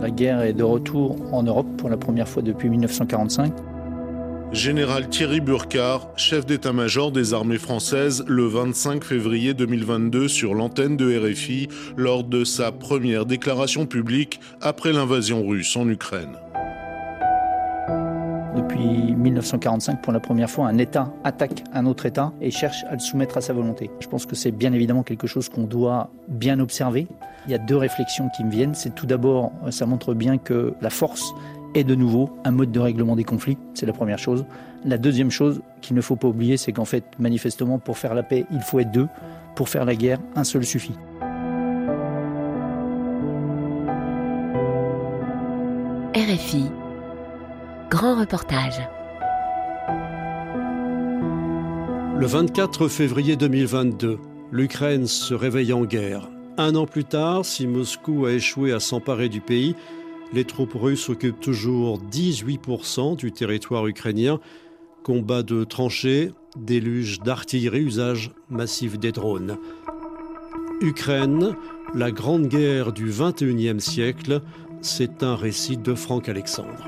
La guerre est de retour en Europe pour la première fois depuis 1945. Général Thierry Burkhardt, chef d'état-major des armées françaises, le 25 février 2022 sur l'antenne de RFI lors de sa première déclaration publique après l'invasion russe en Ukraine. Depuis 1945, pour la première fois, un État attaque un autre État et cherche à le soumettre à sa volonté. Je pense que c'est bien évidemment quelque chose qu'on doit bien observer. Il y a deux réflexions qui me viennent. C'est tout d'abord, ça montre bien que la force est de nouveau un mode de règlement des conflits. C'est la première chose. La deuxième chose qu'il ne faut pas oublier, c'est qu'en fait, manifestement, pour faire la paix, il faut être deux. Pour faire la guerre, un seul suffit. RFI. Le 24 février 2022, l'Ukraine se réveille en guerre. Un an plus tard, si Moscou a échoué à s'emparer du pays, les troupes russes occupent toujours 18% du territoire ukrainien. Combat de tranchées, déluge d'artillerie, usage massif des drones. Ukraine, la grande guerre du 21e siècle, c'est un récit de Franck Alexandre.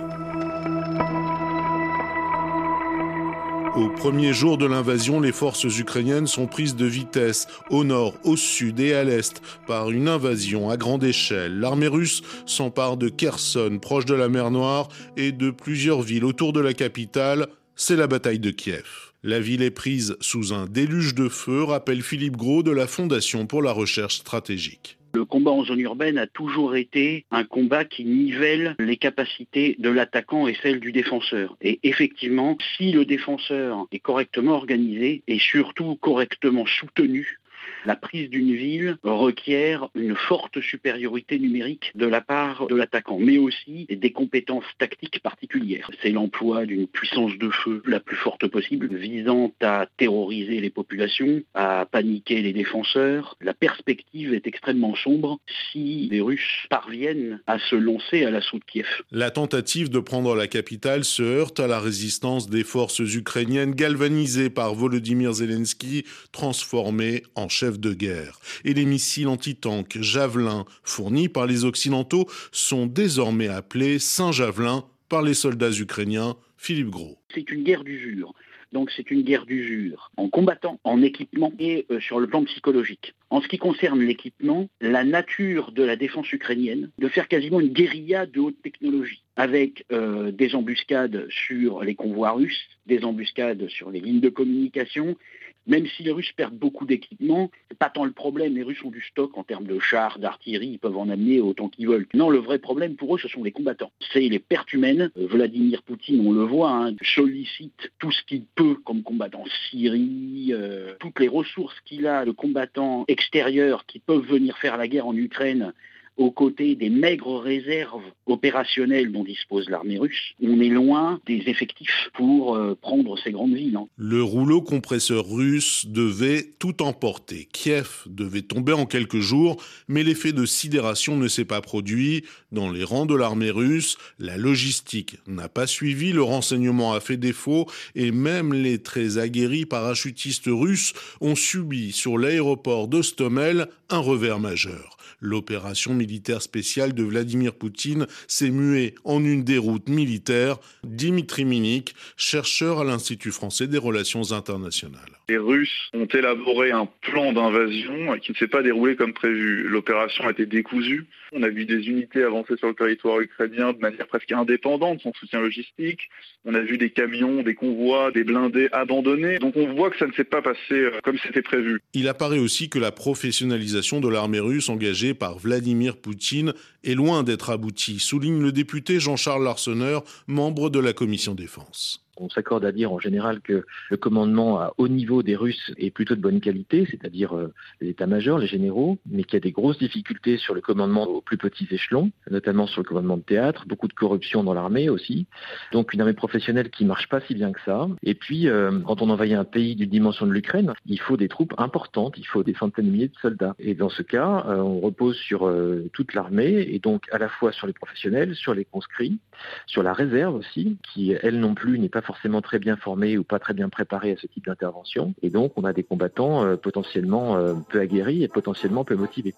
Au premier jour de l'invasion, les forces ukrainiennes sont prises de vitesse au nord, au sud et à l'est par une invasion à grande échelle. L'armée russe s'empare de Kherson, proche de la mer Noire, et de plusieurs villes autour de la capitale. C'est la bataille de Kiev. La ville est prise sous un déluge de feu, rappelle Philippe Gros de la Fondation pour la recherche stratégique. Le combat en zone urbaine a toujours été un combat qui nivelle les capacités de l'attaquant et celles du défenseur. Et effectivement, si le défenseur est correctement organisé et surtout correctement soutenu, la prise d'une ville requiert une forte supériorité numérique de la part de l'attaquant, mais aussi des compétences tactiques particulières. C'est l'emploi d'une puissance de feu la plus forte possible, visant à terroriser les populations, à paniquer les défenseurs. La perspective est extrêmement sombre si les Russes parviennent à se lancer à l'assaut de Kiev. La tentative de prendre la capitale se heurte à la résistance des forces ukrainiennes galvanisées par Volodymyr Zelensky, transformé en chef de guerre. Et les missiles anti-tanks Javelin fournis par les Occidentaux sont désormais appelés Saint-Javelin par les soldats ukrainiens. Philippe Gros. C'est une guerre d'usure. Donc c'est une guerre d'usure en combattant, en équipement et euh, sur le plan psychologique. En ce qui concerne l'équipement, la nature de la défense ukrainienne, de faire quasiment une guérilla de haute technologie, avec euh, des embuscades sur les convois russes, des embuscades sur les lignes de communication, même si les Russes perdent beaucoup d'équipements, pas tant le problème. Les Russes ont du stock en termes de chars, d'artillerie, ils peuvent en amener autant qu'ils veulent. Non, le vrai problème pour eux, ce sont les combattants. C'est les pertes humaines. Euh, Vladimir Poutine, on le voit, hein, sollicite tout ce qu'il peut comme combattant Syrie, euh, toutes les ressources qu'il a de combattants extérieurs qui peuvent venir faire la guerre en Ukraine aux côtés des maigres réserves opérationnelles dont dispose l'armée russe, on est loin des effectifs pour euh, prendre ces grandes villes. Hein. Le rouleau compresseur russe devait tout emporter. Kiev devait tomber en quelques jours, mais l'effet de sidération ne s'est pas produit. Dans les rangs de l'armée russe, la logistique n'a pas suivi, le renseignement a fait défaut, et même les très aguerris parachutistes russes ont subi sur l'aéroport d'Ostomel un revers majeur. L'opération militaire spéciale de Vladimir Poutine s'est muée en une déroute militaire. Dimitri Minik, chercheur à l'Institut français des relations internationales. Les Russes ont élaboré un plan d'invasion qui ne s'est pas déroulé comme prévu. L'opération a été décousue. On a vu des unités avancer sur le territoire ukrainien de manière presque indépendante, sans soutien logistique. On a vu des camions, des convois, des blindés abandonnés. Donc on voit que ça ne s'est pas passé euh, comme c'était prévu. Il apparaît aussi que la professionnalisation de l'armée russe engagée par Vladimir Poutine est loin d'être aboutie, souligne le député Jean-Charles Larsonneur, membre de la commission défense. On s'accorde à dire en général que le commandement à haut niveau des Russes est plutôt de bonne qualité, c'est-à-dire euh, les états-majors, les généraux, mais qu'il y a des grosses difficultés sur le commandement aux plus petits échelons, notamment sur le commandement de théâtre, beaucoup de corruption dans l'armée aussi. Donc une armée professionnelle qui marche pas si bien que ça. Et puis, euh, quand on envahit un pays d'une dimension de l'Ukraine, il faut des troupes importantes, il faut des centaines de milliers de soldats. Et dans ce cas, euh, on repose sur toute l'armée, et donc à la fois sur les professionnels, sur les conscrits, sur la réserve aussi, qui elle non plus n'est pas forcément très bien formés ou pas très bien préparés à ce type d'intervention. Et donc, on a des combattants euh, potentiellement euh, peu aguerris et potentiellement peu motivés.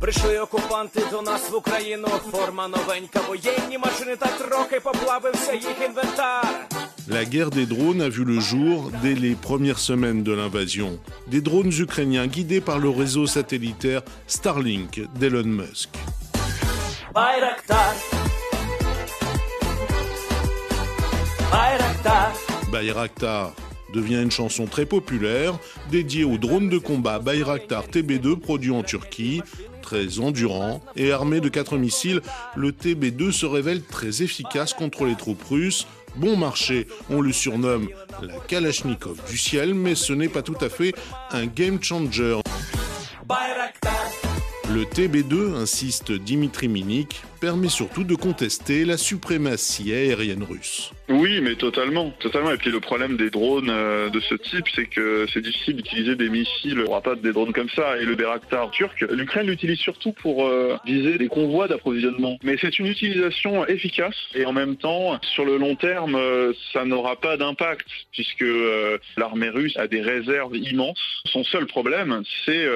Прийшли окупанти до нас в Україну. Форма новенька, воєнні машини та трохи поплавився їх інвентар. La guerre des drones a vu le jour dès les premières semaines de l'invasion. Des drones ukrainiens guidés par le réseau satellitaire Starlink d'Elon Musk. Байрактар. Bayraktar. Devient une chanson très populaire dédiée au drone de combat Bayraktar TB2 produit en Turquie. Très endurant et armé de quatre missiles, le TB2 se révèle très efficace contre les troupes russes. Bon marché, on le surnomme la Kalachnikov du ciel, mais ce n'est pas tout à fait un game changer. Le TB2, insiste Dimitri Minik, permet surtout de contester la suprématie aérienne russe. Oui, mais totalement, totalement. Et puis le problème des drones euh, de ce type, c'est que c'est difficile d'utiliser des missiles. On pas des drones comme ça. Et le Bayraktar turc, l'Ukraine l'utilise surtout pour euh, viser des convois d'approvisionnement. Mais c'est une utilisation efficace et en même temps, sur le long terme, euh, ça n'aura pas d'impact puisque l'armée russe a des réserves immenses. Son seul problème, c'est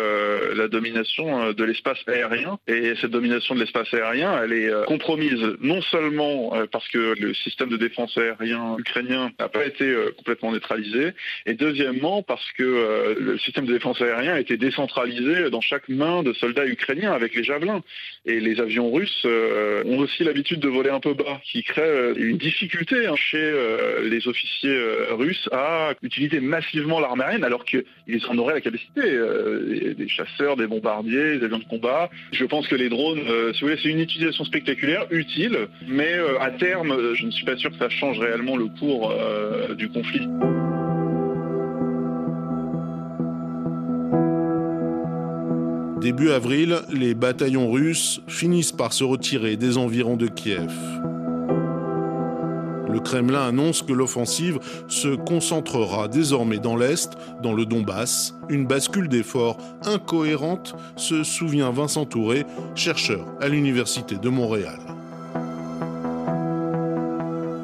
la domination de l'espace aérien. Et cette domination de l'espace aérien, elle est euh, compromise non seulement euh, parce que le système de défense aérien ukrainien n'a pas été euh, complètement neutralisé, et deuxièmement parce que le système de défense aérien a été décentralisé dans chaque main de soldats ukrainiens avec les javelins. Et les avions russes ont aussi l'habitude de voler un peu bas, qui crée une difficulté hein, chez les officiers russes à utiliser massivement l'arme aérienne alors qu'ils en auraient la capacité. Des- chasseurs, des bombardiers, des avions de combat. Je pense que les drones, si vous voulez, c'est une utilisation spectaculaire, utile, mais euh, à terme, euh, je ne suis pas sûr que ça change réellement le cours euh, du conflit. Début avril, les bataillons russes finissent par se retirer des environs de Kiev. Le Kremlin annonce que l'offensive se concentrera désormais dans l'Est, dans le Donbass. Une bascule d'efforts incohérente, se souvient Vincent Touré, chercheur à l'Université de Montréal.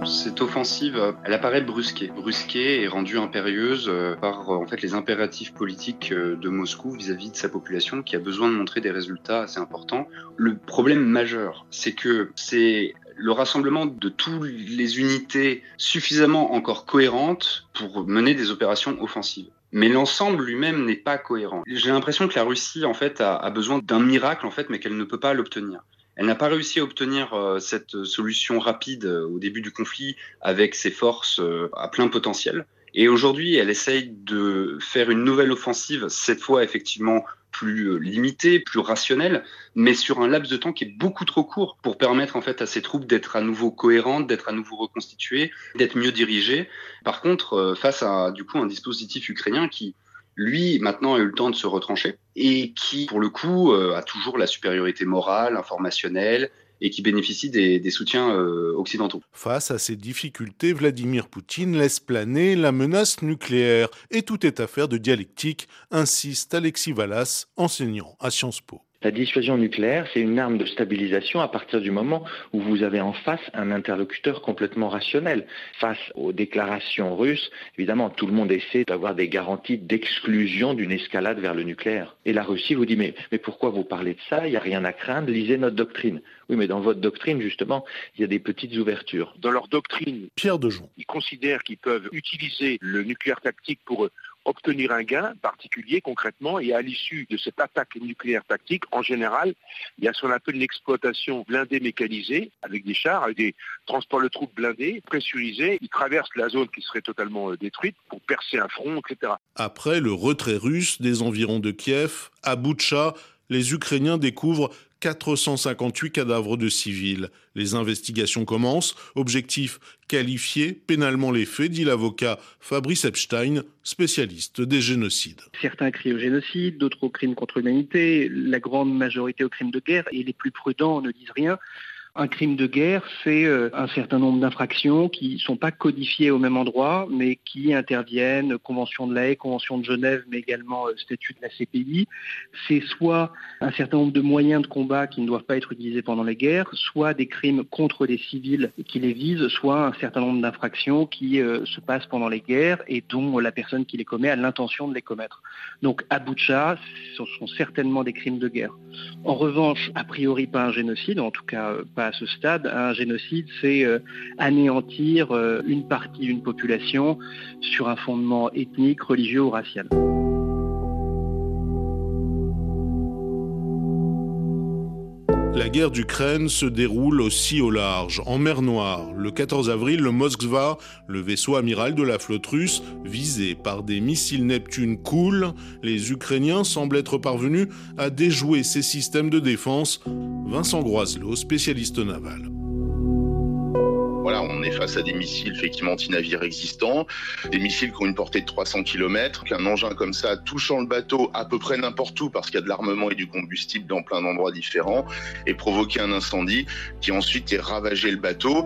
Cette offensive, elle apparaît brusquée, brusquée et rendue impérieuse euh, par euh, en fait les impératifs politiques euh, de Moscou vis-à-vis de sa population qui a besoin de montrer des résultats assez importants. Le problème majeur, c'est que c'est le rassemblement de toutes les unités suffisamment encore cohérentes pour mener des opérations offensives. Mais l'ensemble lui-même n'est pas cohérent. J'ai l'impression que la Russie, en fait, a, besoin d'un miracle, en fait, mais qu'elle ne peut pas l'obtenir. Elle n'a pas réussi à obtenir euh, cette solution rapide euh, au début du conflit avec ses forces euh, à plein potentiel. Et aujourd'hui, elle essaye de faire une nouvelle offensive, cette fois effectivement plus euh, limitée, plus rationnelle, mais sur un laps de temps qui est beaucoup trop court pour permettre en fait à ces troupes d'être à nouveau cohérentes, d'être à nouveau reconstituées, d'être mieux dirigées. Par contre, euh, face à du coup un dispositif ukrainien qui lui, maintenant, a eu le temps de se retrancher et qui, pour le coup, euh, a toujours la supériorité morale, informationnelle et qui bénéficie des, des soutiens euh, occidentaux. Face à ces difficultés, Vladimir Poutine laisse planer la menace nucléaire et tout est affaire de dialectique, insiste Alexis Vallas, enseignant à Sciences Po. La dissuasion nucléaire, c'est une arme de stabilisation à partir du moment où vous avez en face un interlocuteur complètement rationnel. Face aux déclarations russes, évidemment, tout le monde essaie d'avoir des garanties d'exclusion d'une escalade vers le nucléaire. Et la Russie vous dit, mais, mais pourquoi vous parlez de ça? Il n'y a rien à craindre, lisez notre doctrine. Oui, mais dans votre doctrine, justement, il y a des petites ouvertures. Dans leur doctrine, Pierre Dejon. ils considèrent qu'ils peuvent utiliser le nucléaire tactique pour obtenir un gain particulier concrètement et à l'issue de cette attaque nucléaire tactique, en général, il y a ce qu'on appelle l'exploitation blindée mécanisée avec des chars, avec des transports de troupes blindés, pressurisés. Ils traversent la zone qui serait totalement euh, détruite pour percer un front, etc. Après le retrait russe des environs de Kiev, à Boutcha, les Ukrainiens découvrent 458 cadavres de civils. Les investigations commencent. Objectif qualifier pénalement les faits, dit l'avocat Fabrice Epstein, spécialiste des génocides. Certains crient au génocide, d'autres au crime contre l'humanité, la grande majorité au crime de guerre, et les plus prudents ne disent rien. Un crime de guerre, c'est euh, un certain nombre d'infractions qui ne sont pas codifiées au même endroit, mais qui interviennent, Convention de la Haye, Convention de Genève, mais également euh, statut de la CPI. C'est soit un certain nombre de moyens de combat qui ne doivent pas être utilisés pendant les guerres, soit des crimes contre des civils qui les visent, soit un certain nombre d'infractions qui euh, se passent pendant les guerres et dont la personne qui les commet a l'intention de les commettre. Donc à ce sont certainement des crimes de guerre. En revanche, a priori pas un génocide, en tout cas à ce stade. Un génocide, c'est euh, anéantir euh, une partie d'une population sur un fondement ethnique, religieux ou racial. La guerre d'Ukraine se déroule aussi au large, en mer Noire. Le 14 avril, le Moskva, le vaisseau amiral de la flotte russe, visé par des missiles Neptune coule. Les Ukrainiens semblent être parvenus à déjouer ces systèmes de défense. Vincent Groiselot, spécialiste naval on est face à des missiles effectivement anti-navires existants, des missiles qui ont une portée de 300 km, qu'un engin comme ça touchant le bateau à peu près n'importe où parce qu'il y a de l'armement et du combustible dans plein d'endroits différents et provoquer un incendie qui ensuite est ravagé le bateau.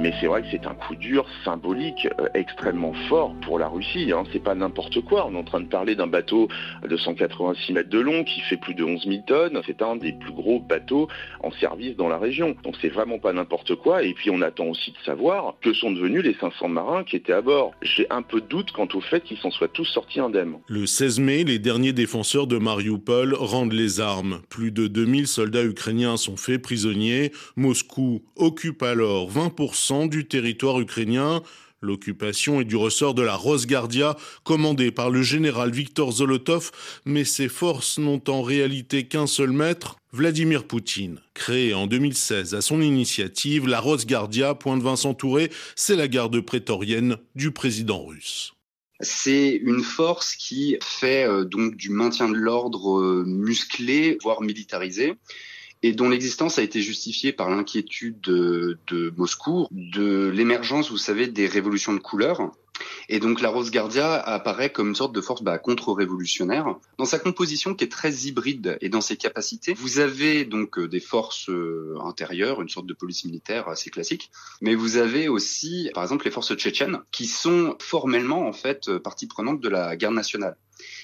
Mais c'est vrai que c'est un coup dur symbolique euh, extrêmement fort pour la Russie. Hein. C'est pas n'importe quoi. On est en train de parler d'un bateau de 186 mètres de long qui fait plus de 11 000 tonnes. C'est un des plus gros bateaux en service dans la région. Donc c'est vraiment pas n'importe quoi. Et puis on attend aussi de savoir que sont devenus les 500 marins qui étaient à bord. J'ai un peu de doute quant au fait qu'ils s'en soient tous sortis indemnes. Le 16 mai, les derniers défenseurs de Mariupol rendent les armes. Plus de 2000 soldats ukrainiens sont faits prisonniers. Moscou occupe alors 20% du territoire ukrainien. L'occupation est du ressort de la Rosgardia, commandée par le général Viktor Zolotov, mais ses forces n'ont en réalité qu'un seul maître, Vladimir Poutine. Créée en 2016 à son initiative, la Rosgardia, pointe Vincent Touré, c'est la garde prétorienne du président russe. C'est une force qui fait euh, du maintien de l'ordre euh, musclé, voire militarisé et dont l'existence a été justifiée par l'inquiétude de, de, Moscou de l'émergence, vous savez, des révolutions de couleur. Et donc la Rose Guardia apparaît comme une sorte de force bah, contre-révolutionnaire. Dans sa composition qui est très hybride et dans ses capacités, vous avez donc euh, des forces euh, intérieures, une sorte de police militaire assez classique, mais vous avez aussi, par exemple, les forces tchétchènes qui sont formellement en fait euh, partie prenante de la guerre nationale.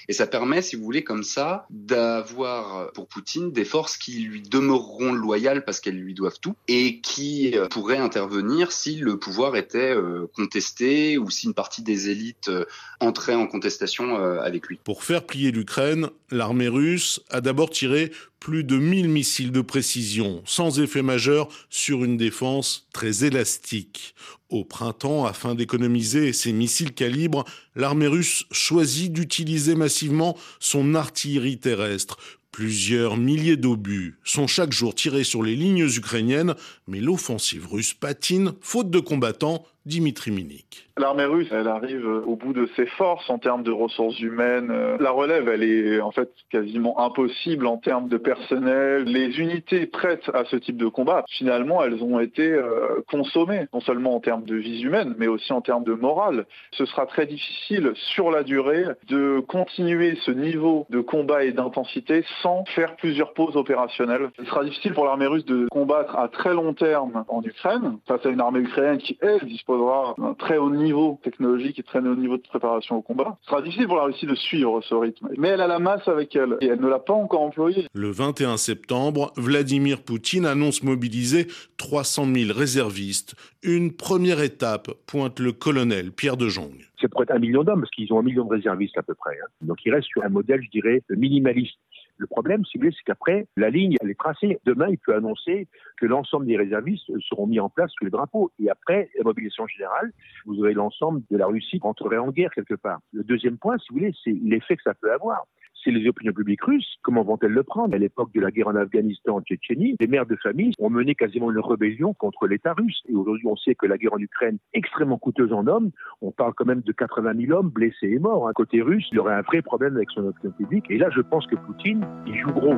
Et ça permet, si vous voulez, comme ça, d'avoir pour Poutine des forces qui lui demeureront loyales parce qu'elles lui doivent tout et qui euh, pourraient intervenir si le pouvoir était euh, contesté ou si une partie des élites euh, entrait en contestation avec lui. Pour faire plier l'Ukraine, l'armée russe a d'abord tiré plus de 1000 missiles de précision, sans effet majeur sur une défense très élastique. Au printemps, afin d'économiser ces missiles calibres, l'armée russe choisit d'utiliser massivement son artillerie terrestre. Plusieurs milliers d'obus sont chaque jour tirés sur les lignes ukrainiennes, mais l'offensive russe patine, faute de combattants, Dimitri Minik. L'armée russe, elle arrive au bout de ses forces en termes de ressources humaines. La relève, elle est en fait quasiment impossible en termes de personnel. Les unités prêtes à ce type de combat, finalement, elles ont été euh, consommées, non seulement en termes de vie humaine, mais aussi en termes de morale. Ce sera très difficile sur la durée de continuer ce niveau de combat et d'intensité sans faire plusieurs pauses opérationnelles. Ce sera difficile pour l'armée russe de combattre à très long terme en Ukraine, face à une armée ukrainienne qui, elle, disposera d'un très haut niveau technologique et très haut niveau de préparation au combat. Ce sera difficile pour la Russie de suivre ce rythme. Mais elle a la masse avec elle et elle ne l'a pas encore employé. Le 21 septembre, Vladimir Poutine annonce mobiliser 300 000 réservistes. Une première étape, pointe le colonel Pierre de Jong. C'est pour être un million d'hommes, parce qu'ils ont un million de réservistes à peu près. Hein. Donc il reste sur un modèle, je dirais, minimaliste. Le problème, si vous voulez, c'est qu'après, la ligne, elle est tracée. Demain, il peut annoncer que l'ensemble des réservistes seront mis en place sous les drapeaux. Et après, la mobilisation générale, vous aurez l'ensemble de la Russie qui entrerait en guerre quelque part. Le deuxième point, si vous voulez, c'est l'effet que ça peut avoir les opinions publiques russes. Comment vont-elles le prendre? À l'époque de la guerre en Afghanistan, en Tchétchénie, les mères de famille ont mené quasiment une rébellion contre l'État russe. Et aujourd'hui, on sait que la guerre en Ukraine, extrêmement coûteuse en hommes, on parle quand même de 80 000 hommes blessés et morts. Côté russe, il y aurait un vrai problème avec son opinion publique. Et là, je pense que Poutine, il joue gros.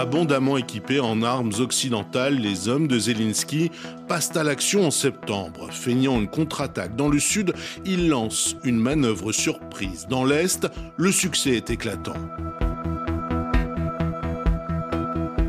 Abondamment équipés en armes occidentales, les hommes de Zelensky passent à l'action en septembre. Feignant une contre-attaque dans le sud, ils lancent une manœuvre surprise. Dans l'est, le succès est éclatant.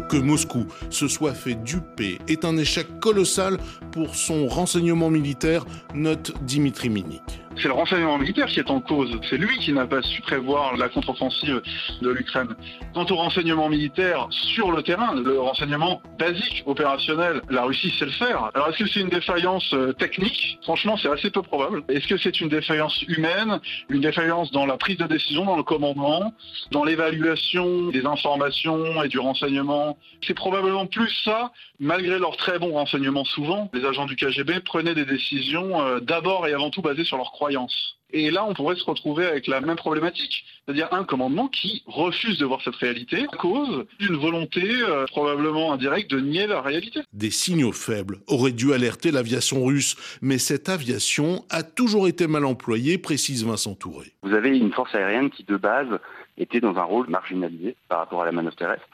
Que Moscou se soit fait duper est un échec colossal pour son renseignement militaire, note Dimitri Minik. C'est le renseignement militaire qui est en cause. C'est lui qui n'a pas su prévoir la contre-offensive de l'Ukraine. Quant au renseignement militaire sur le terrain, le renseignement basique, opérationnel, la Russie sait le faire. Alors est-ce que c'est une défaillance euh, technique? Franchement, c'est assez peu probable. Est-ce que c'est une défaillance humaine? Une défaillance dans la prise de décision, dans le commandement, dans l'évaluation des informations et du renseignement? C'est probablement plus ça, malgré leur très bon renseignement souvent. Les agents du KGB prenaient des décisions euh, d'abord et avant tout basées sur leurs croyances. Et là, on pourrait se retrouver avec la même problématique, c'est-à-dire un commandement qui refuse de voir cette réalité à cause d'une volonté euh, probablement indirecte de nier la réalité. Des signaux faibles auraient dû alerter l'aviation russe, mais cette aviation a toujours été mal employée, précise Vincent Touré. Vous avez une force aérienne qui, de base, était dans un rôle marginalisé par rapport à la manœuvre terrestre.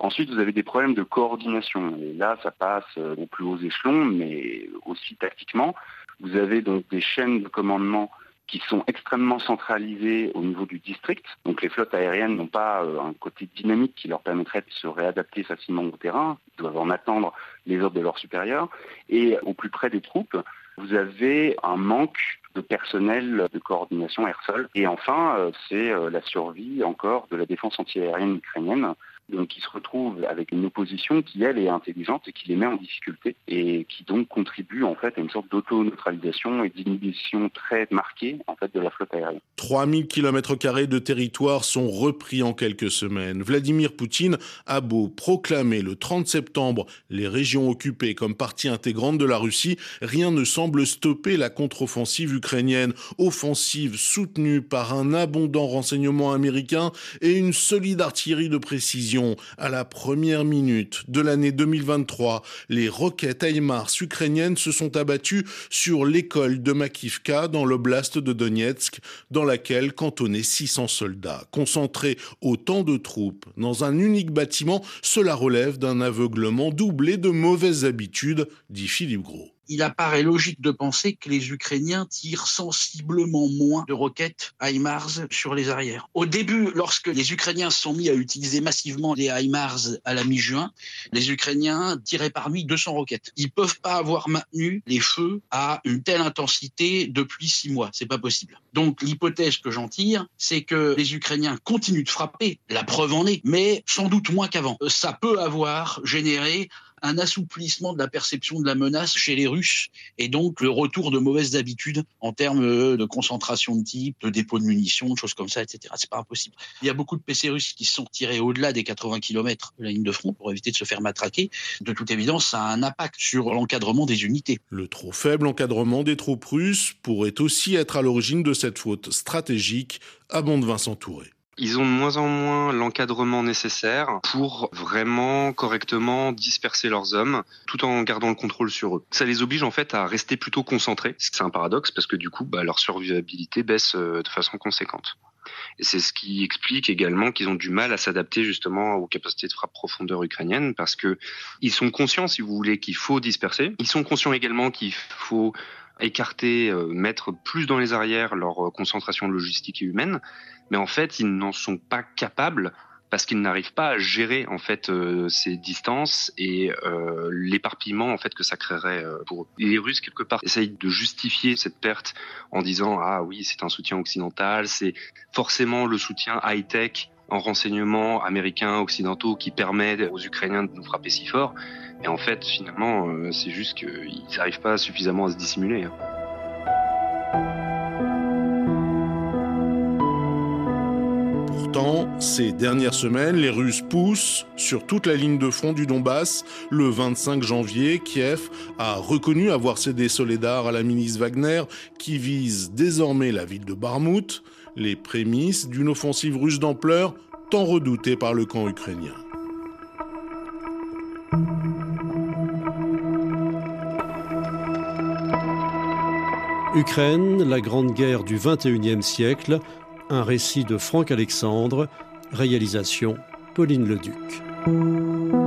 Ensuite, vous avez des problèmes de coordination. Et là, ça passe euh, aux plus hauts échelons, mais aussi tactiquement. Vous avez donc des chaînes de commandement qui sont extrêmement centralisées au niveau du district. Donc les flottes aériennes n'ont pas euh, un côté dynamique qui leur permettrait de se réadapter facilement au terrain. Ils doivent en attendre les ordres de leurs supérieurs. Et au plus près des troupes, vous avez un manque de personnel de coordination air-sol. Et enfin, euh, c'est la survie encore de la défense antiaérienne ukrainienne donc qui se retrouvent avec une opposition qui, elle, est intelligente et qui les met en difficulté et qui donc contribue en fait à une sorte d'auto-neutralisation et d'inhibition très marquée en fait de la flotte aérienne. 3000 km de territoire sont repris en quelques semaines. Vladimir Poutine a beau proclamer le 30 septembre les régions occupées comme partie intégrante de la Russie, rien ne semble stopper la contre-offensive ukrainienne, offensive soutenue par un abondant renseignement américain et une solide artillerie de précision à la première minute de l'année 2023, les roquettes HIMARS ukrainiennes se sont abattues sur l'école de Makivka dans l'oblast de Donetsk, dans laquelle cantonnaient 600 soldats. Concentrés autant de troupes dans un unique bâtiment, cela relève d'un aveuglement doublé de mauvaises habitudes, dit Philippe Gros il apparaît logique de penser que les Ukrainiens tirent sensiblement moins de roquettes HIMARS sur les arrières. Au début, lorsque les Ukrainiens se sont mis à utiliser massivement les HIMARS à la mi-juin, les Ukrainiens tiraient par nuit 200 roquettes. Ils peuvent pas avoir maintenu les feux à une telle intensité depuis six mois. C'est pas possible. Donc l'hypothèse que j'en tire, c'est que les Ukrainiens continuent de frapper. La preuve en est, mais sans doute moins qu'avant. Ça peut avoir généré un assouplissement de la perception de la menace chez les Russes et donc le retour de mauvaises habitudes en termes euh, de concentration de type, de dépôt de munitions, de choses comme ça, etc. C'est pas impossible. Il y a beaucoup de PC russes qui se sont tirés au-delà des 80 km de la ligne de front pour éviter de se faire matraquer. De toute évidence, ça a un impact sur l'encadrement des unités. Le trop faible encadrement des troupes russes pourrait aussi être à l'origine de cette faute stratégique, abonde Vincent Touré. Ils ont de moins en moins l'encadrement nécessaire pour vraiment correctement disperser leurs hommes tout en gardant le contrôle sur eux. Ça les oblige en fait à rester plutôt concentrés. C'est un paradoxe parce que du coup, bah, leur survivabilité baisse euh, de façon conséquente. Et c'est ce qui explique également qu'ils ont du mal à s'adapter justement aux capacités de frappe profondeur ukrainiennes parce que ils sont conscients, si vous voulez, qu'il faut disperser. Ils sont conscients également qu'il faut écarter, euh, mettre plus dans les arrières leur euh, concentration logistique et humaine, mais en fait, ils n'en sont pas capables parce qu'ils n'arrivent pas à gérer en fait euh, ces distances et l'éparpillement en fait que ça créerait pour eux. les Russes quelque part essayent de justifier cette perte en disant ah oui c'est un soutien occidental, c'est forcément le soutien high tech en renseignement américains occidentaux qui permet aux Ukrainiens de nous frapper si fort. Et en fait, finalement, euh, c'est juste qu'ils n'arrivent pas suffisamment à se dissimuler. Hein. Pourtant, ces dernières semaines, les Russes poussent sur toute la ligne de front du Donbass. Le 25 janvier, Kiev a reconnu avoir cédé Soledar à la milice Wagner qui vise désormais la ville de Barmout les prémices d'une offensive russe d'ampleur tant redoutée par le camp ukrainien. Ukraine, la grande guerre du XXIe siècle, un récit de Franck Alexandre, réalisation Pauline Leduc.